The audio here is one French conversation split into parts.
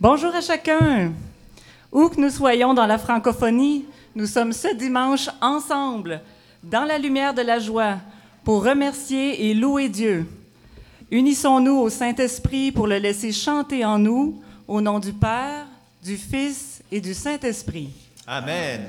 Bonjour à chacun. Où que nous soyons dans la francophonie, nous sommes ce dimanche ensemble, dans la lumière de la joie, pour remercier et louer Dieu. Unissons-nous au Saint-Esprit pour le laisser chanter en nous, au nom du Père, du Fils et du Saint-Esprit. Amen.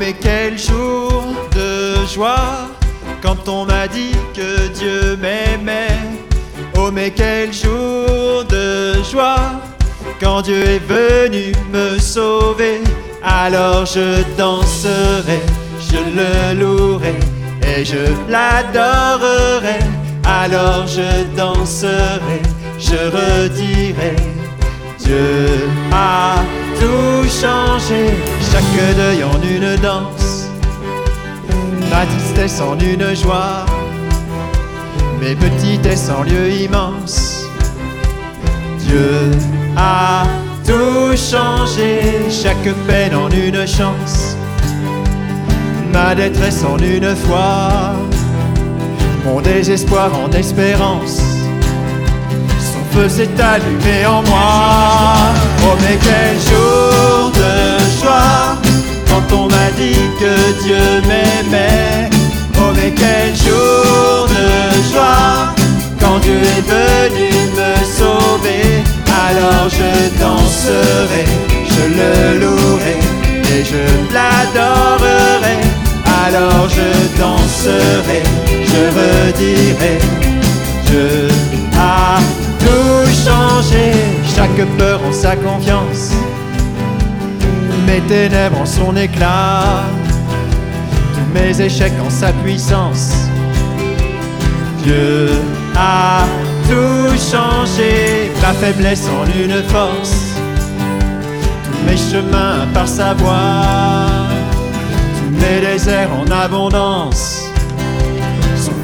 Mais quel jour de joie quand on m'a dit que Dieu m'aimait. Oh mais quel jour de joie quand Dieu est venu me sauver. Alors je danserai, je le louerai et je l'adorerai. Alors je danserai, je redirai. Dieu a tout changé, chaque deuil en une danse, ma tristesse en une joie, mes petitesses en lieu immense. Dieu a tout changé, chaque peine en une chance, ma détresse en une foi, mon désespoir en espérance feu s'est allumé en moi. Oh mais quel jour de joie quand on m'a dit que Dieu m'aimait. Oh mais quel jour de joie quand Dieu est venu me sauver. Alors je danserai, je le louerai et je l'adorerai. Alors je danserai, je redirai, je a chaque peur en sa confiance, mes ténèbres en son éclat, tous mes échecs en sa puissance. Dieu a tout changé, ma faiblesse en une force, tous mes chemins par sa voix, tous mes déserts en abondance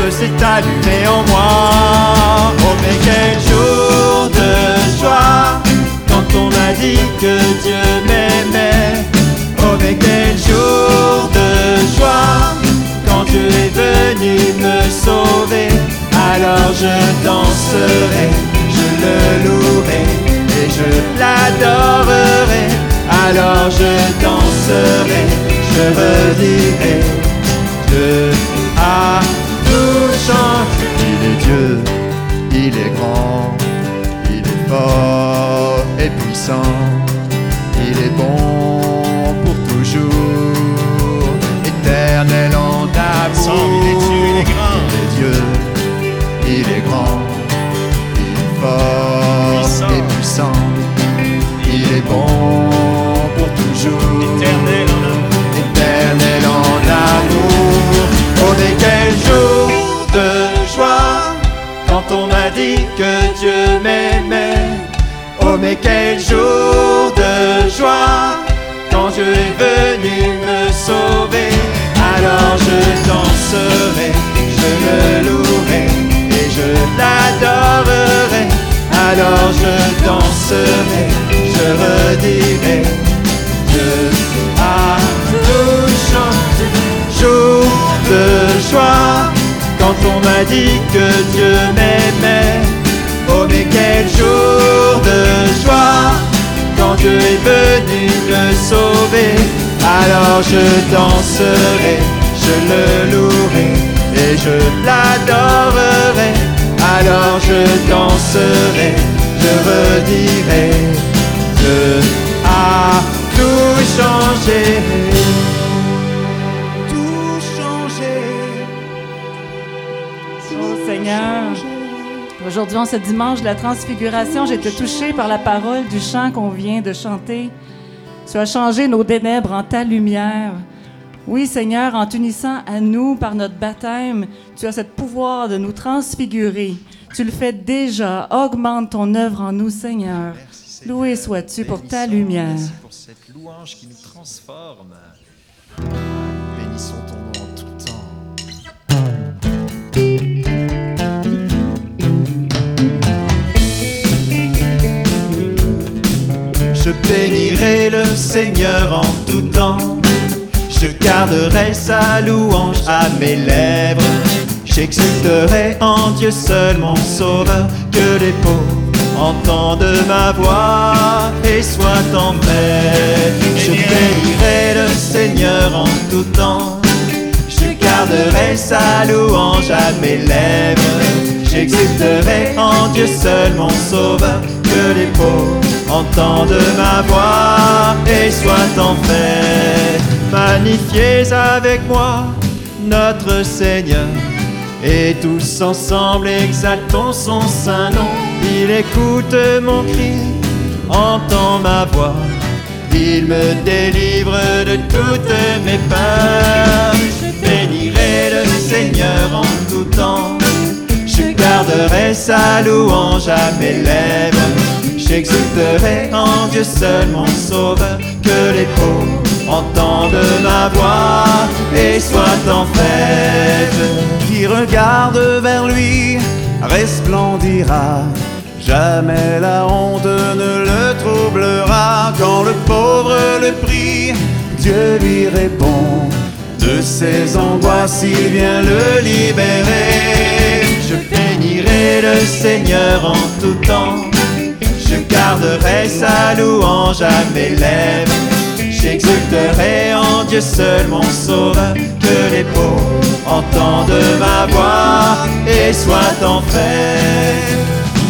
feu s'est allumé en moi. Oh mais quel jour de joie quand on m'a dit que Dieu m'aimait. Oh mais quel jour de joie quand Dieu est venu me sauver. Alors je danserai, je le louerai et je l'adorerai. Alors je danserai, je redirai, je a Dieu, il est grand, il est fort et puissant, il est bon pour toujours, éternel en amour. Il est Dieu, il est grand. Il est Dieu, il est grand, il est fort Puissant. et puissant, il est bon on m'a dit que Dieu m'aimait. Oh mais quel jour de joie quand Dieu est venu me sauver. Alors je danserai, je le louerai et je l'adorerai. Alors je danserai, je redirai. Dieu a tout changé. Jour de joie, dit que Dieu m'aimait. Oh mais quel jour de joie, quand Dieu est venu me sauver. Alors je danserai, je le louerai et je l'adorerai. Alors je danserai, je redirai. Dieu a tout changé. Aujourd'hui, en ce dimanche de la transfiguration, j'ai été touchée par la parole du chant qu'on vient de chanter. Tu as changé nos ténèbres en ta lumière. Oui, Seigneur, en t'unissant à nous par notre baptême, tu as ce pouvoir de nous transfigurer. Tu le fais déjà. Augmente ton œuvre en nous, Seigneur. Merci. Loué sois-tu pour ta lumière. Merci pour cette louange qui nous transforme. Bénissons ton nom le Seigneur en tout temps. Je garderai sa louange à mes lèvres. J'exulterai en Dieu seul mon sauveur, que les pauvres entendent ma voix et soient en paix. Je bénirai le Seigneur en tout temps. Je garderai sa louange à mes lèvres. J'exulterai en Dieu seul mon sauveur, que les pauvres entendent ma voix et soient en paix. Magnifiez avec moi notre Seigneur. Et tous ensemble exaltons son saint nom. Il écoute mon cri, entend ma voix. Il me délivre de toutes mes peurs. Je bénirai le Seigneur en tout temps. Je garderai sa louange à mes lèvres. J'exulterai en Dieu seul mon sauveur. Que les pauvres entendent ma voix et soient en fête. Qui regarde vers lui resplendira. Jamais la honte ne le troublera. Quand le pauvre le prie, Dieu lui répond. De ses angoisses, il vient le libérer. Je bénirai le Seigneur en tout temps. Je garderai sa louange à mes lèvres. J'exulterai en Dieu seul mon sauveur, que les pauvres entendent ma voix et soient en paix.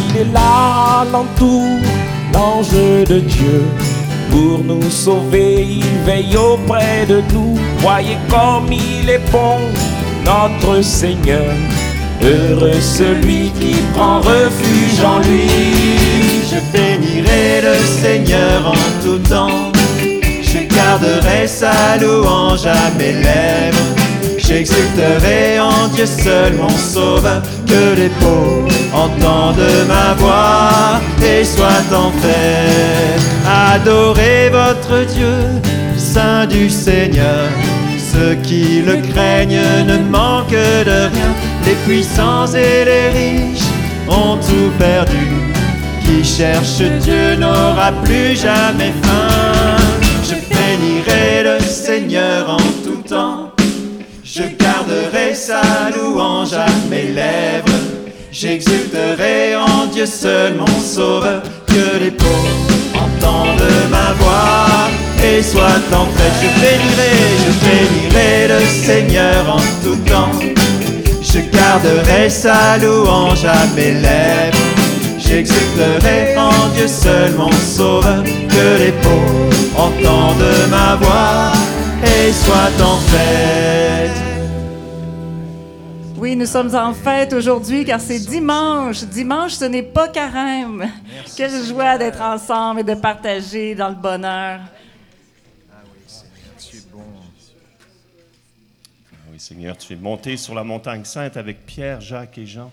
Il est là l'entour, l'ange de Dieu. Pour nous sauver, il veille auprès de nous. Voyez comme il est bon, notre Seigneur. Heureux celui qui prend refuge en lui. Je le Seigneur en tout temps. Je garderai sa louange à mes lèvres. J'exulterai en Dieu seul mon sauveur. Que les pauvres entendent ma voix et soient en paix. Adorez votre Dieu, Saint du Seigneur. Ceux qui le craignent ne manquent de rien. Les puissants et les riches ont tout perdu. Cherche Dieu n'aura plus jamais faim. Je bénirai le Seigneur en tout temps. Je garderai sa louange à mes lèvres. J'exulterai en Dieu seul mon sauveur. Que les pauvres entendent ma voix et soient en fête. Je bénirai, je bénirai le Seigneur en tout temps. Je garderai sa louange à mes lèvres. J'exulterai en Dieu seul mon sauveur. Que les pauvres entendent ma voix et soient en fête. Oui, nous sommes en fête aujourd'hui car c'est dimanche. Dimanche, ce n'est pas carême. Quelle joie d'être ensemble et de partager dans le bonheur. Tu es bon. Ah Oui, Seigneur, tu es monté sur la montagne sainte avec Pierre, Jacques et Jean.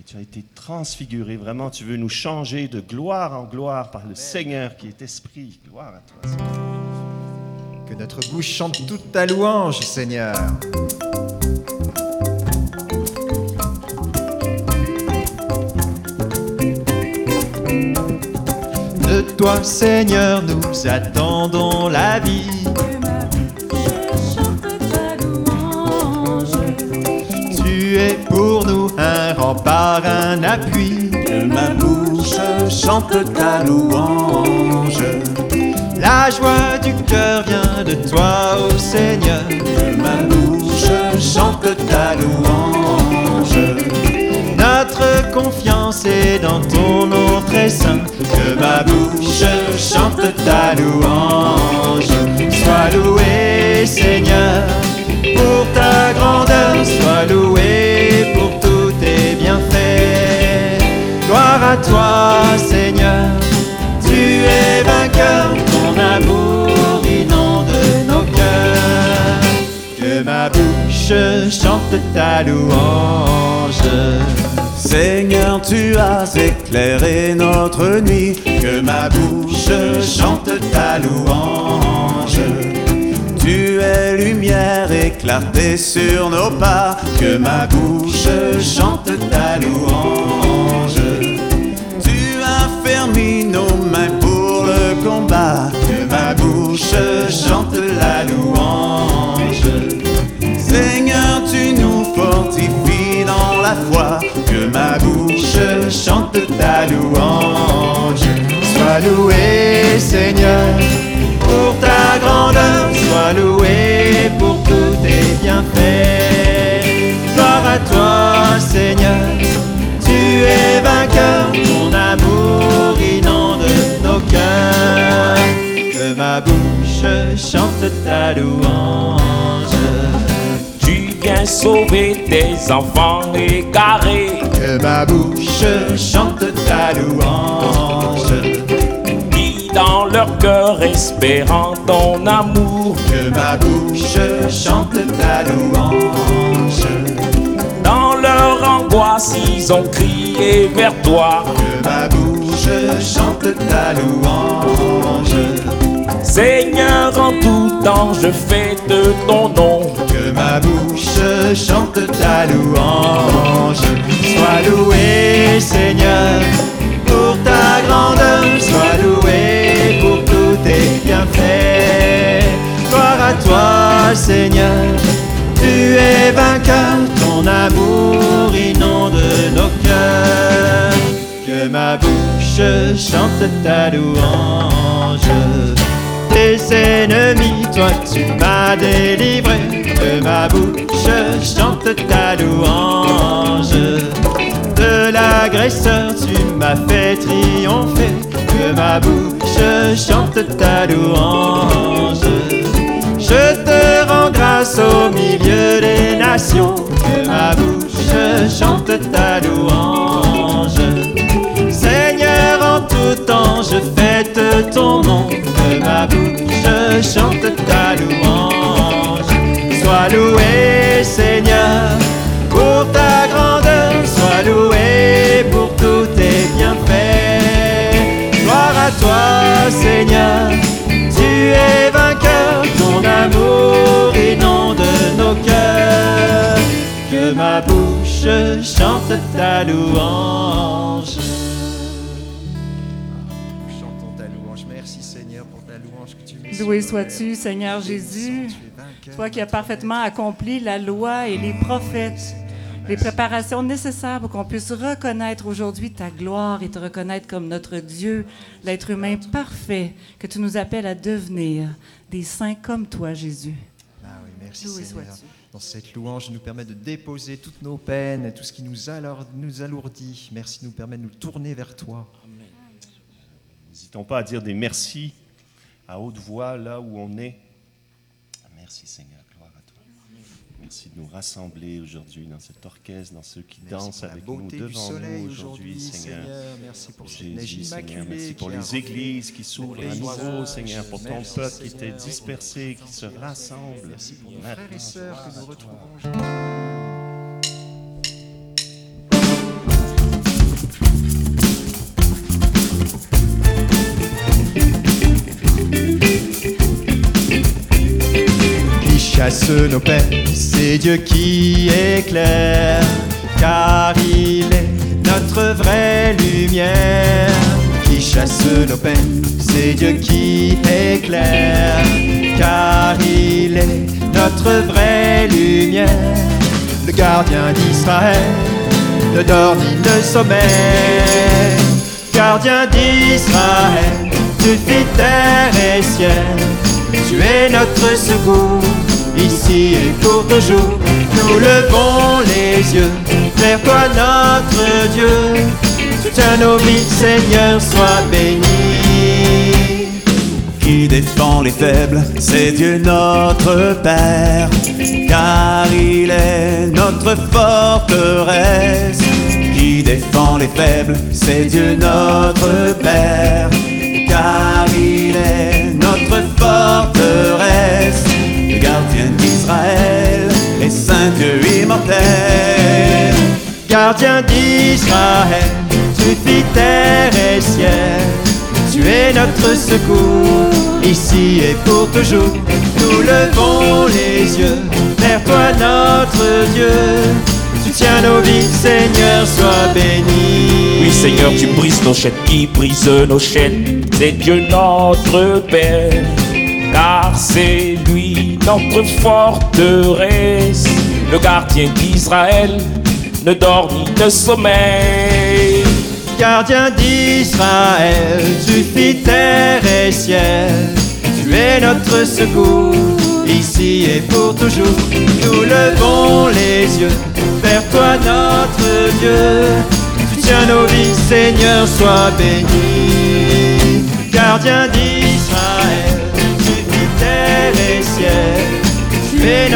Et tu as été transfiguré. Vraiment, tu veux nous changer de gloire en gloire par le Seigneur qui est esprit. Gloire à toi. Seigneur. Que notre bouche chante toute ta louange, Seigneur. De toi, Seigneur, nous attendons la vie. Rempart, un appui. Que ma bouche chante ta louange. La joie du cœur vient de toi, ô Seigneur. Que ma bouche chante ta louange. Notre confiance est dans ton nom très saint. chante ta louange. Seigneur, tu as éclairé notre nuit, que ma bouche chante ta louange. Tu es lumière et clarté sur nos pas, que ma bouche chante ta louange. Tu as fermé nos mains pour le combat, que ma bouche chante la louange. que ma bouche chante ta louange. Sois loué, Seigneur, pour ta grandeur, sois loué pour tous tes bienfaits. Gloire à toi, Seigneur, tu es vainqueur, ton amour inonde nos cœurs. Que ma bouche chante ta louange. Sauver tes enfants égarés Que ma bouche chante ta louange. qui dans leur cœur espérant ton amour Que ma bouche chante ta louange. dans leur angoisse ils ont crié vers toi Que ma bouche chante ta louange. Seigneur en tout temps je fête ton nom Que ma bouche chante ta louange. Sois loué, Seigneur, pour ta grandeur. Sois loué pour tous tes bienfaits. Gloire à toi, Seigneur. Tu es vainqueur, ton amour inonde nos cœurs. Que ma bouche chante ta louange. Ennemis, toi tu m'as délivré. Que ma bouche chante ta louange. De l'agresseur, tu m'as fait triompher. Que ma bouche chante ta louange. Je te rends grâce au milieu des nations. Que ma bouche chante ta louange. Chante ta louange. Chantons ta louange. Merci Seigneur pour ta louange que tu sur nos sois-tu. Seigneur Jésus, toi qui as parfaitement accompli la loi et les prophètes, les préparations nécessaires pour qu'on puisse reconnaître aujourd'hui ta gloire et te reconnaître comme notre Dieu, l'être humain parfait que tu nous appelles à devenir, des saints comme toi, Jésus. Ah oui, merci Loué Seigneur. Dans cette louange, nous permet de déposer toutes nos peines, tout ce qui nous, nous alourdit. Merci, nous permet de nous tourner vers toi. N'hésitons pas à dire des merci à haute voix là où on est. Merci Seigneur. Merci de nous rassembler aujourd'hui dans cet orchestre, dans ceux qui Merci dansent avec nous devant nous aujourd'hui, Seigneur. Merci pour cette Jésus, Seigneur, merci pour les églises qui s'ouvrent à nouveau. Seigneur, pour ton peuple qui était dispersé, qui se rassemble. Merci pour nos frères et sœurs que nous retrouvons chasse nos peines, c'est Dieu qui éclaire, car il est notre vraie lumière. Qui chasse nos peines, c'est Dieu qui éclaire, car il est notre vraie lumière. Le gardien d'Israël ne dort ni ne sommeille. Gardien d'Israël, tu fais terre et ciel. Tu es notre secours, ici et pour toujours. Nous levons les yeux vers toi, notre Dieu. Tu tiens nos vies, Seigneur, sois béni. qui défend les faibles, c'est Dieu notre Père, car il est notre forteresse. Qui défend les faibles, c'est Dieu notre Père, car il est notre forteresse. Gardien d'Israël, les saints Dieu immortel. Gardien d'Israël, tu fis terre et ciel. Tu es notre secours, ici et pour toujours. Nous levons les yeux vers toi, notre Dieu. Tu tiens nos vies, Seigneur, sois béni. Oui Seigneur, tu brises nos chaînes, qui brise nos chaînes, c'est Dieu notre Père, car c'est lui notre forteresse, le gardien d'Israël ne dort ni ne sommeille. Gardien d'Israël, tu fis terre et ciel. Tu es notre secours, ici et pour toujours. Nous levons les yeux vers toi, notre Dieu. Tu tiens nos vies, Seigneur, sois béni. Gardien d'Israël,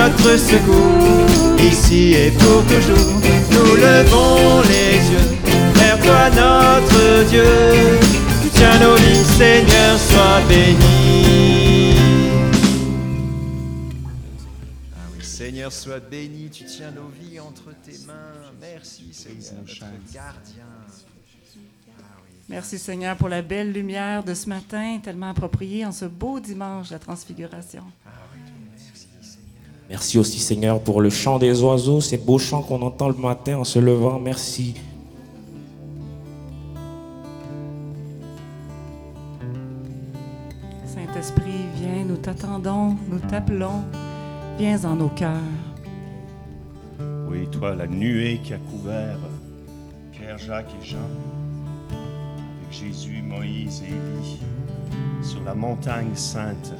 notre secours, ici et pour toujours. Nous levons les yeux vers toi, notre Dieu. Tu tiens nos vies, Seigneur, sois béni. Ah oui, Seigneur, sois béni. Tu tiens nos vies entre tes mains. Merci, Seigneur, notre gardien. Merci Seigneur pour la belle lumière de ce matin, tellement appropriée en ce beau dimanche de la transfiguration. Merci aussi Seigneur pour le chant des oiseaux, ces beaux chants qu'on entend le matin en se levant. Merci. Saint-Esprit, viens, nous t'attendons, nous t'appelons, viens en nos cœurs. Oui, toi, la nuée qui a couvert Pierre, Jacques et Jean, avec Jésus, Moïse et Élie, sur la montagne sainte,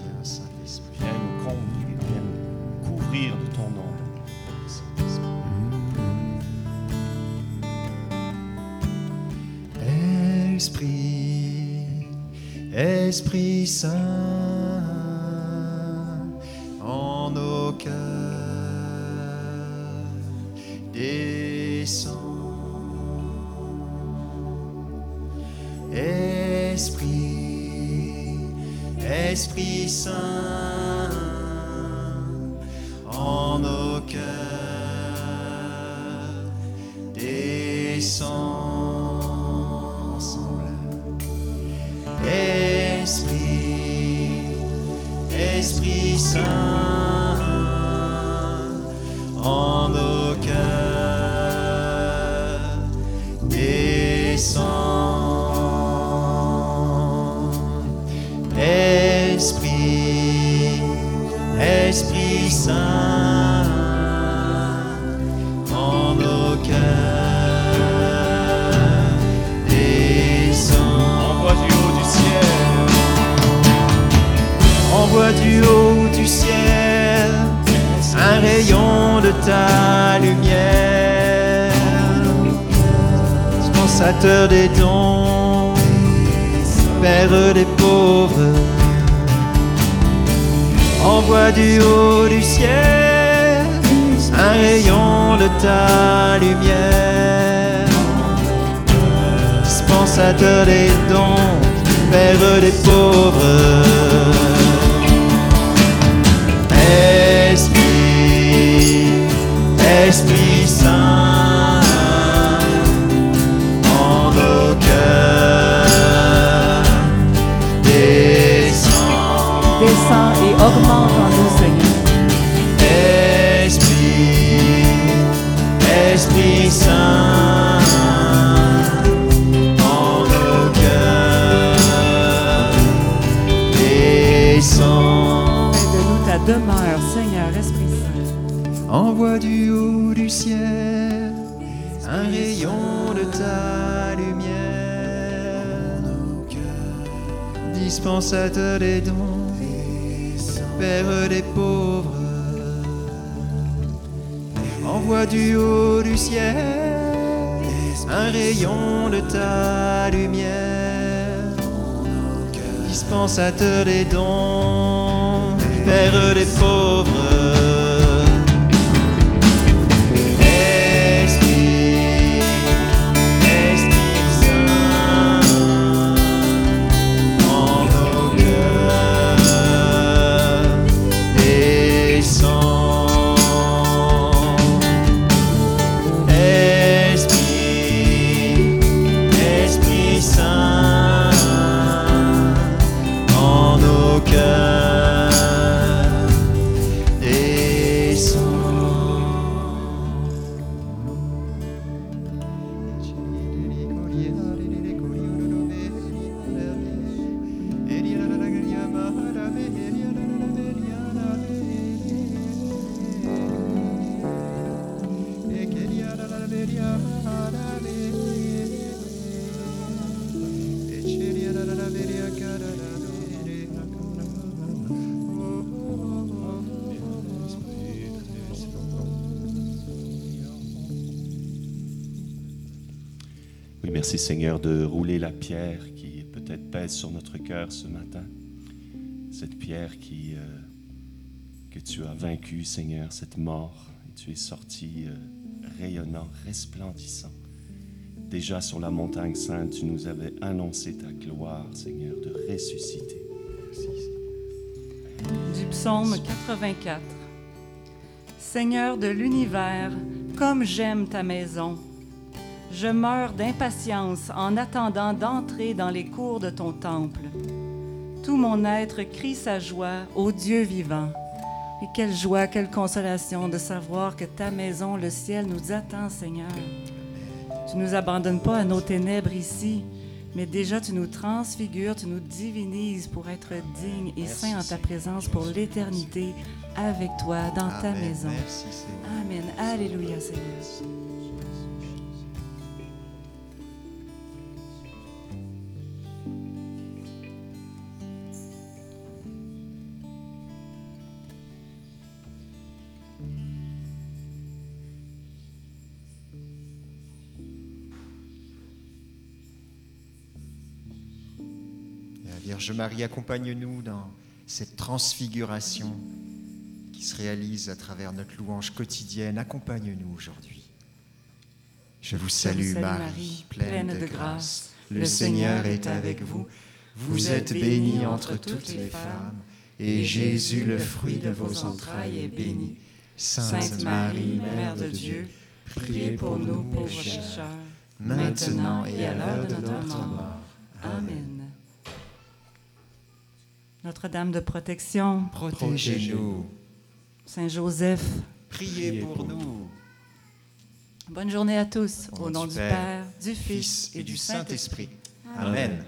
viens nous combler, de ton ombre. Esprit, Esprit Saint, en nos cœurs, descend. Esprit, Esprit Saint, cœurs, descend. Esprit, Esprit Saint, en nos cœurs, descend. Esprit, Esprit Saint, ta lumière, dispensateur des dons, Père des pauvres. Envoie du haut du ciel un rayon de ta lumière, dispensateur des dons, Père des pauvres. Dispensateur des dons, Père des pauvres. Envoie du haut du ciel un rayon de ta lumière. Dispensateur des dons, Père des pauvres. Oui, merci Seigneur de rouler la pierre qui peut-être pèse sur notre cœur ce matin. Cette pierre qui, euh, que tu as vaincue, Seigneur, cette mort. Et tu es sorti euh, rayonnant, resplendissant. Déjà sur la montagne sainte, tu nous avais annoncé ta gloire, Seigneur, de ressusciter. du psaume 84. Seigneur de l'univers, comme j'aime ta maison, je meurs d'impatience en attendant d'entrer dans les cours de ton temple. Tout mon être crie sa joie au Dieu vivant. Et quelle joie, quelle consolation de savoir que ta maison, le ciel, nous attend, Seigneur. Tu ne nous abandonnes pas à nos ténèbres ici, mais déjà tu nous transfigures, tu nous divinises pour être dignes et saints en ta présence pour l'éternité avec toi dans ta Amen. maison. Merci. Amen. Alléluia, Seigneur. Vierge Marie, accompagne-nous dans cette transfiguration qui se réalise à travers notre louange quotidienne. Accompagne-nous aujourd'hui. Je vous salue, Marie, pleine de grâce. Le Seigneur est avec vous. Vous êtes bénie entre toutes les femmes, et Jésus, le fruit de vos entrailles, est béni. Sainte Marie, Mère de Dieu, priez pour nous pauvres pécheurs, maintenant et à l'heure de notre mort. Amen. Notre-Dame de protection, Protégez-nous. Saint Joseph, Priez pour nous. bonne journée à tous. Au Au nom du Père, du Fils Fils et du Saint-Esprit. Amen.